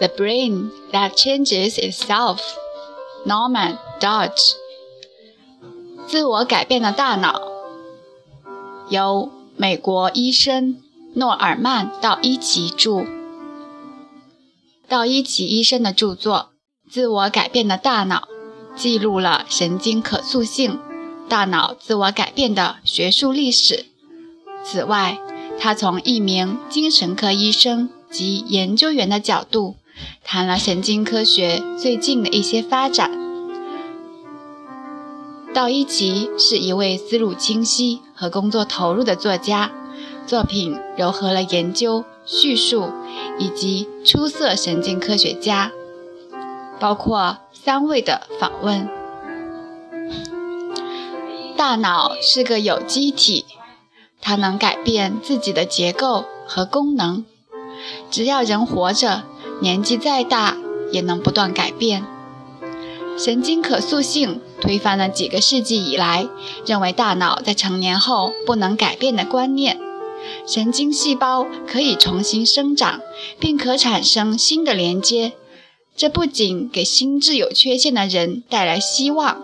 The Brain That Changes Itself, Norman Dodge。自我改变的大脑，由美国医生诺尔曼·道伊奇著。道伊奇医生的著作《自我改变的大脑》记录了神经可塑性、大脑自我改变的学术历史。此外，他从一名精神科医生及研究员的角度。谈了神经科学最近的一些发展。道一奇是一位思路清晰和工作投入的作家，作品糅合了研究、叙述以及出色神经科学家，包括三位的访问。大脑是个有机体，它能改变自己的结构和功能，只要人活着。年纪再大也能不断改变。神经可塑性推翻了几个世纪以来认为大脑在成年后不能改变的观念。神经细胞可以重新生长，并可产生新的连接。这不仅给心智有缺陷的人带来希望，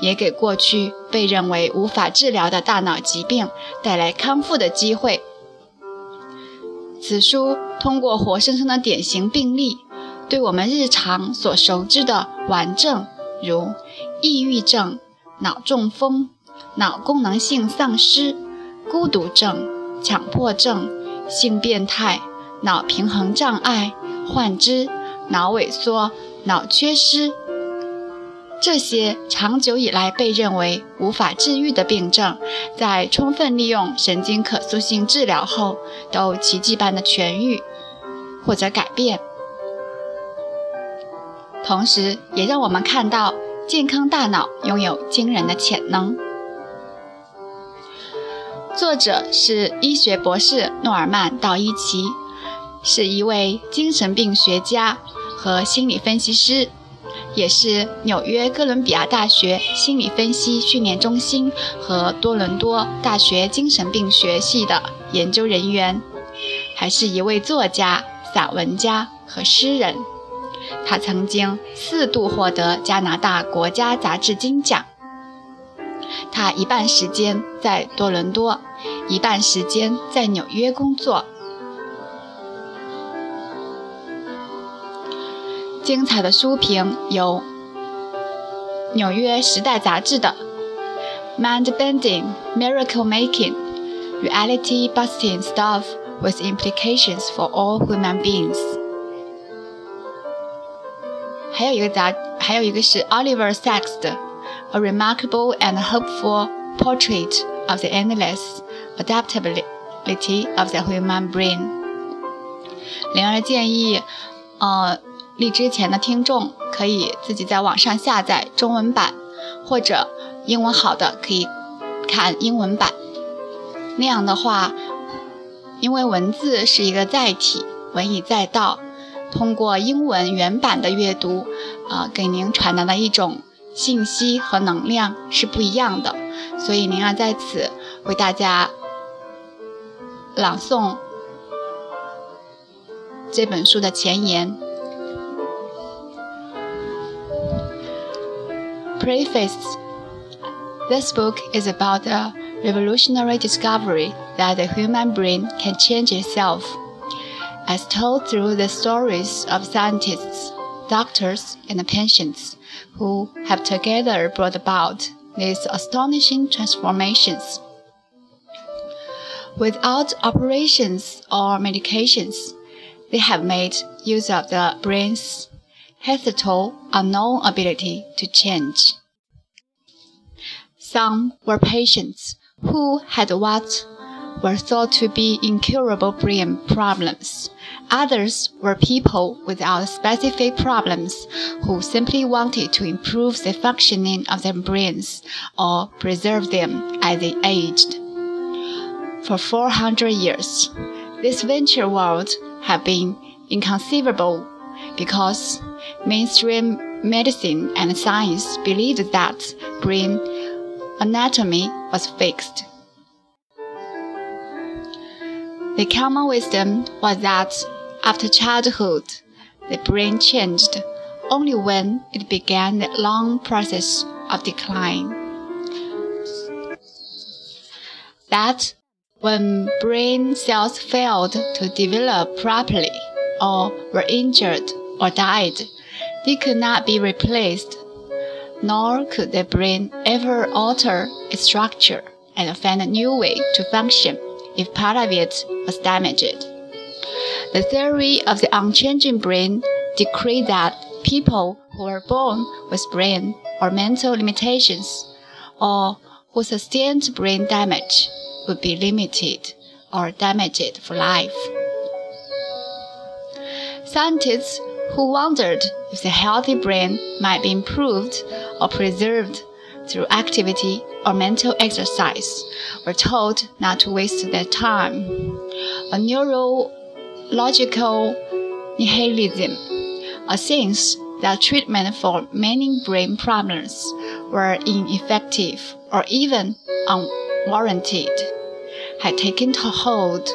也给过去被认为无法治疗的大脑疾病带来康复的机会。此书通过活生生的典型病例，对我们日常所熟知的顽症，如抑郁症、脑中风、脑功能性丧失、孤独症、强迫症、性变态、脑平衡障碍、幻肢、脑萎缩、脑缺失。这些长久以来被认为无法治愈的病症，在充分利用神经可塑性治疗后，都奇迹般的痊愈或者改变。同时，也让我们看到健康大脑拥有惊人的潜能。作者是医学博士诺尔曼·道伊奇，是一位精神病学家和心理分析师。也是纽约哥伦比亚大学心理分析训练中心和多伦多大学精神病学系的研究人员，还是一位作家、散文家和诗人。他曾经四度获得加拿大国家杂志金奖。他一半时间在多伦多，一半时间在纽约工作。精彩的书评有《纽约时代》杂志的《Mind Bending Miracle Making Reality Busting Stuff with Implications for All Human Beings》，还有一个杂，还有一个是 Oliver Sacks 的《A Remarkable and Hopeful Portrait of the Endless Adaptability of the Human Brain》。灵儿建议，呃。 荔枝前的听众可以自己在网上下载中文版，或者英文好的可以看英文版。那样的话，因为文字是一个载体，文以载道，通过英文原版的阅读，啊，给您传达的一种信息和能量是不一样的。所以，灵儿在此为大家朗诵这本书的前言。Preface This book is about a revolutionary discovery that the human brain can change itself, as told through the stories of scientists, doctors, and patients who have together brought about these astonishing transformations. Without operations or medications, they have made use of the brain's hitherto unknown ability to change. Some were patients who had what were thought to be incurable brain problems. Others were people without specific problems who simply wanted to improve the functioning of their brains or preserve them as they aged. For 400 years, this venture world had been inconceivable because mainstream medicine and science believed that brain anatomy was fixed. The common wisdom was that after childhood, the brain changed only when it began the long process of decline. That when brain cells failed to develop properly, or were injured or died, they could not be replaced, nor could the brain ever alter its structure and find a new way to function if part of it was damaged. The theory of the unchanging brain decreed that people who were born with brain or mental limitations or who sustained brain damage would be limited or damaged for life. Scientists who wondered if the healthy brain might be improved or preserved through activity or mental exercise were told not to waste their time. A neurological nihilism, a sense that treatment for many brain problems were ineffective or even unwarranted, had taken hold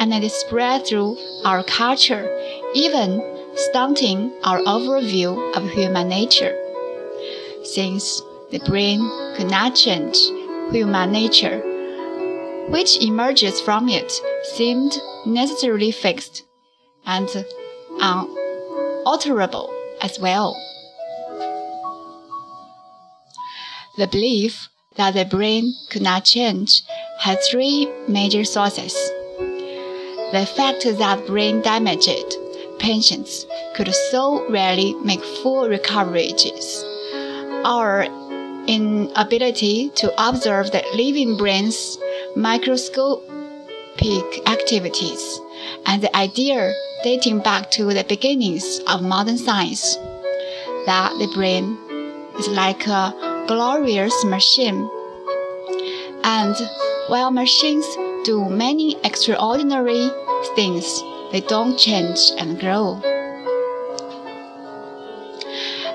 and had spread through our culture, even stunting our overview of human nature. Since the brain could not change human nature, which emerges from it seemed necessarily fixed and unalterable as well. The belief that the brain could not change had three major sources. The fact that brain damaged patients could so rarely make full recoveries, our inability to observe the living brain's microscopic activities, and the idea dating back to the beginnings of modern science that the brain is like a glorious machine. And while machines do many extraordinary things, they don't change and grow.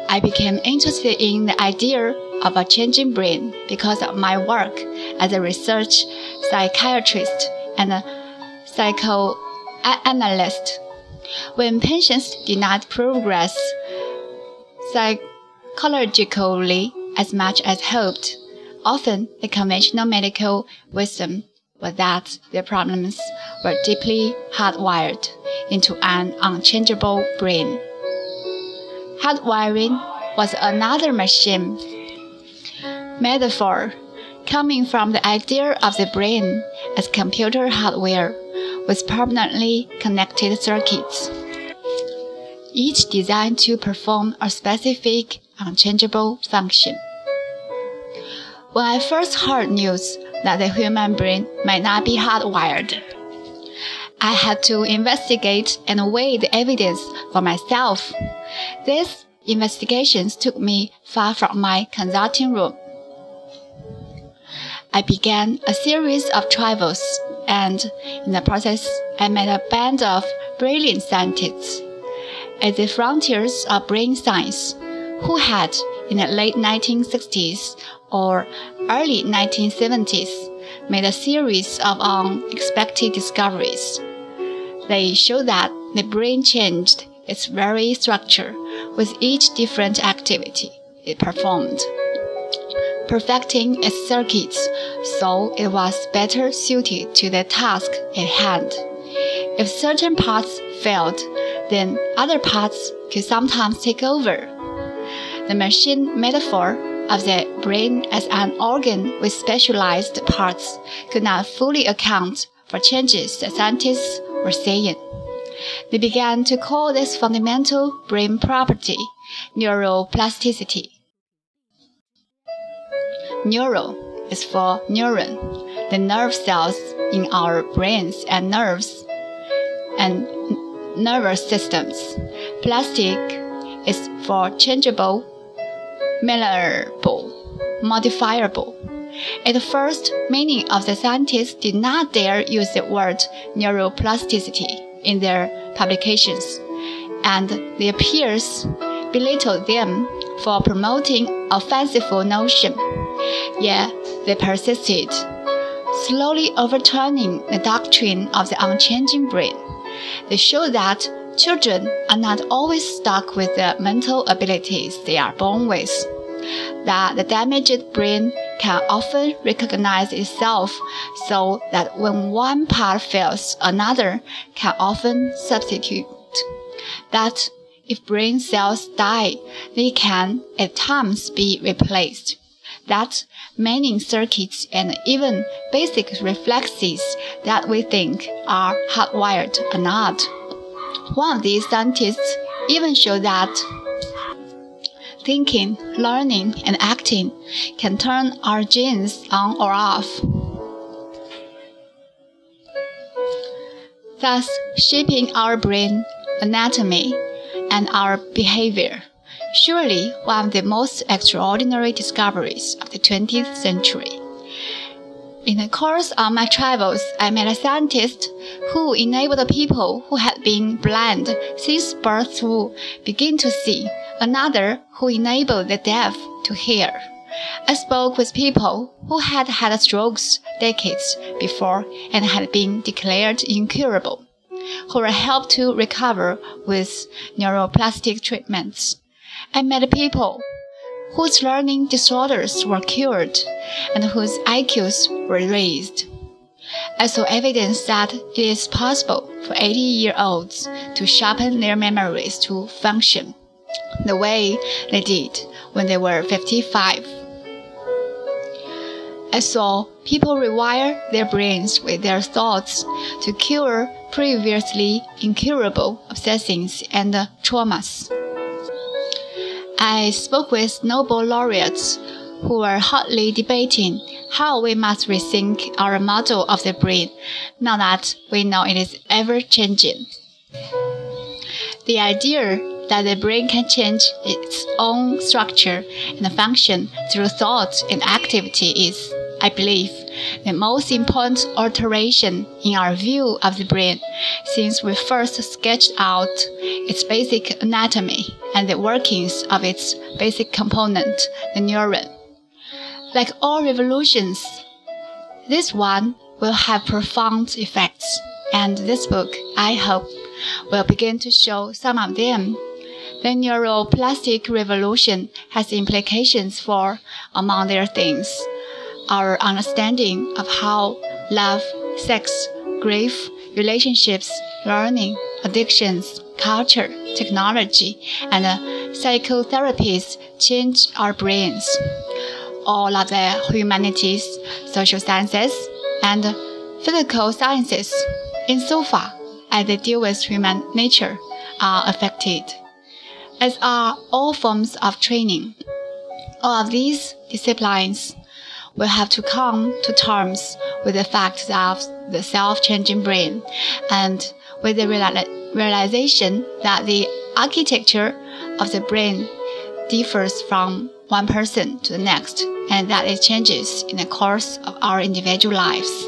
I became interested in the idea of a changing brain because of my work as a research psychiatrist and a psychoanalyst. When patients did not progress psychologically as much as hoped, often the conventional medical wisdom was that their problems were deeply hardwired into an unchangeable brain. Hardwiring was another machine metaphor coming from the idea of the brain as computer hardware with permanently connected circuits, each designed to perform a specific, unchangeable function. When I first heard news that the human brain might not be hardwired, I had to investigate and weigh the evidence for myself. These investigations took me far from my consulting room. I began a series of travels and in the process, I met a band of brilliant scientists at the frontiers of brain science who had, in the late 1960s or early 1970s, made a series of unexpected discoveries. They showed that the brain changed its very structure with each different activity it performed perfecting its circuits so it was better suited to the task at hand. If certain parts failed, then other parts could sometimes take over. The machine metaphor of the brain as an organ with specialized parts could not fully account for changes that scientists were seeing. They began to call this fundamental brain property neuroplasticity. Neuro is for neuron, the nerve cells in our brains and nerves and nervous systems. Plastic is for changeable, malleable, modifiable. At first, many of the scientists did not dare use the word neuroplasticity in their publications, and their peers belittled them for promoting a fanciful notion. Yet they persisted, slowly overturning the doctrine of the unchanging brain. They showed that children are not always stuck with the mental abilities they are born with. That the damaged brain can often recognize itself so that when one part fails, another can often substitute. That if brain cells die, they can at times be replaced. That many circuits and even basic reflexes that we think are hardwired are not. One of these scientists even showed that thinking, learning, and acting can turn our genes on or off. Thus, shaping our brain anatomy and our behavior. Surely one of the most extraordinary discoveries of the 20th century. In the course of my travels, I met a scientist who enabled people who had been blind since birth to begin to see, another who enabled the deaf to hear. I spoke with people who had had strokes decades before and had been declared incurable, who were helped to recover with neuroplastic treatments. I met people whose learning disorders were cured and whose IQs were raised. I saw evidence that it is possible for 80 year olds to sharpen their memories to function the way they did when they were 55. I saw people rewire their brains with their thoughts to cure previously incurable obsessions and traumas. I spoke with Nobel laureates who were hotly debating how we must rethink our model of the brain now that we know it is ever changing. The idea that the brain can change its own structure and function through thought and activity is, I believe, the most important alteration in our view of the brain since we first sketched out its basic anatomy and the workings of its basic component, the neuron. Like all revolutions, this one will have profound effects, and this book, I hope, will begin to show some of them. The neuroplastic revolution has implications for, among their things, our understanding of how love, sex, grief, relationships, learning, addictions, culture, technology, and uh, psychotherapies change our brains. All of the humanities, social sciences, and physical sciences, insofar as they deal with human nature, are affected, as are all forms of training. All of these disciplines will have to come to terms with the fact of the self-changing brain and with the realization that the architecture of the brain differs from one person to the next and that it changes in the course of our individual lives.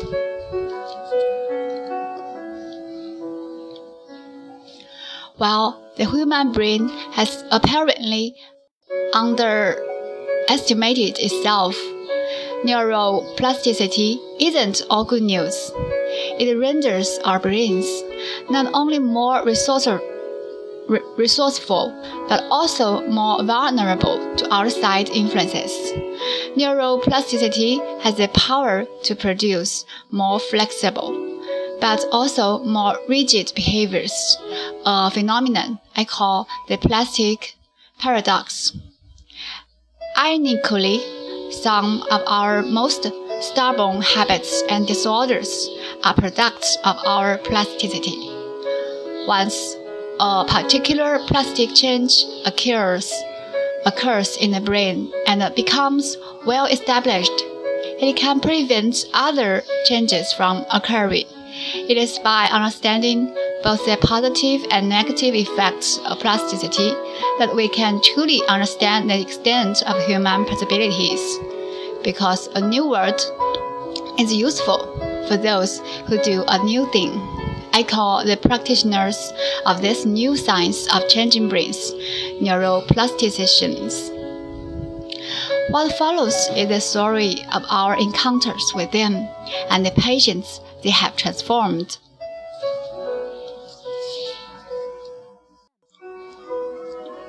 While the human brain has apparently underestimated itself Neuroplasticity isn't all good news. It renders our brains not only more resourceful, but also more vulnerable to outside influences. Neuroplasticity has the power to produce more flexible, but also more rigid behaviors, a phenomenon I call the plastic paradox. Ironically, some of our most stubborn habits and disorders are products of our plasticity. Once a particular plastic change occurs, occurs in the brain and becomes well established, it can prevent other changes from occurring. It is by understanding both the positive and negative effects of plasticity that we can truly understand the extent of human possibilities. Because a new word is useful for those who do a new thing. I call the practitioners of this new science of changing brains neuroplasticians. What follows is the story of our encounters with them and the patients they have transformed.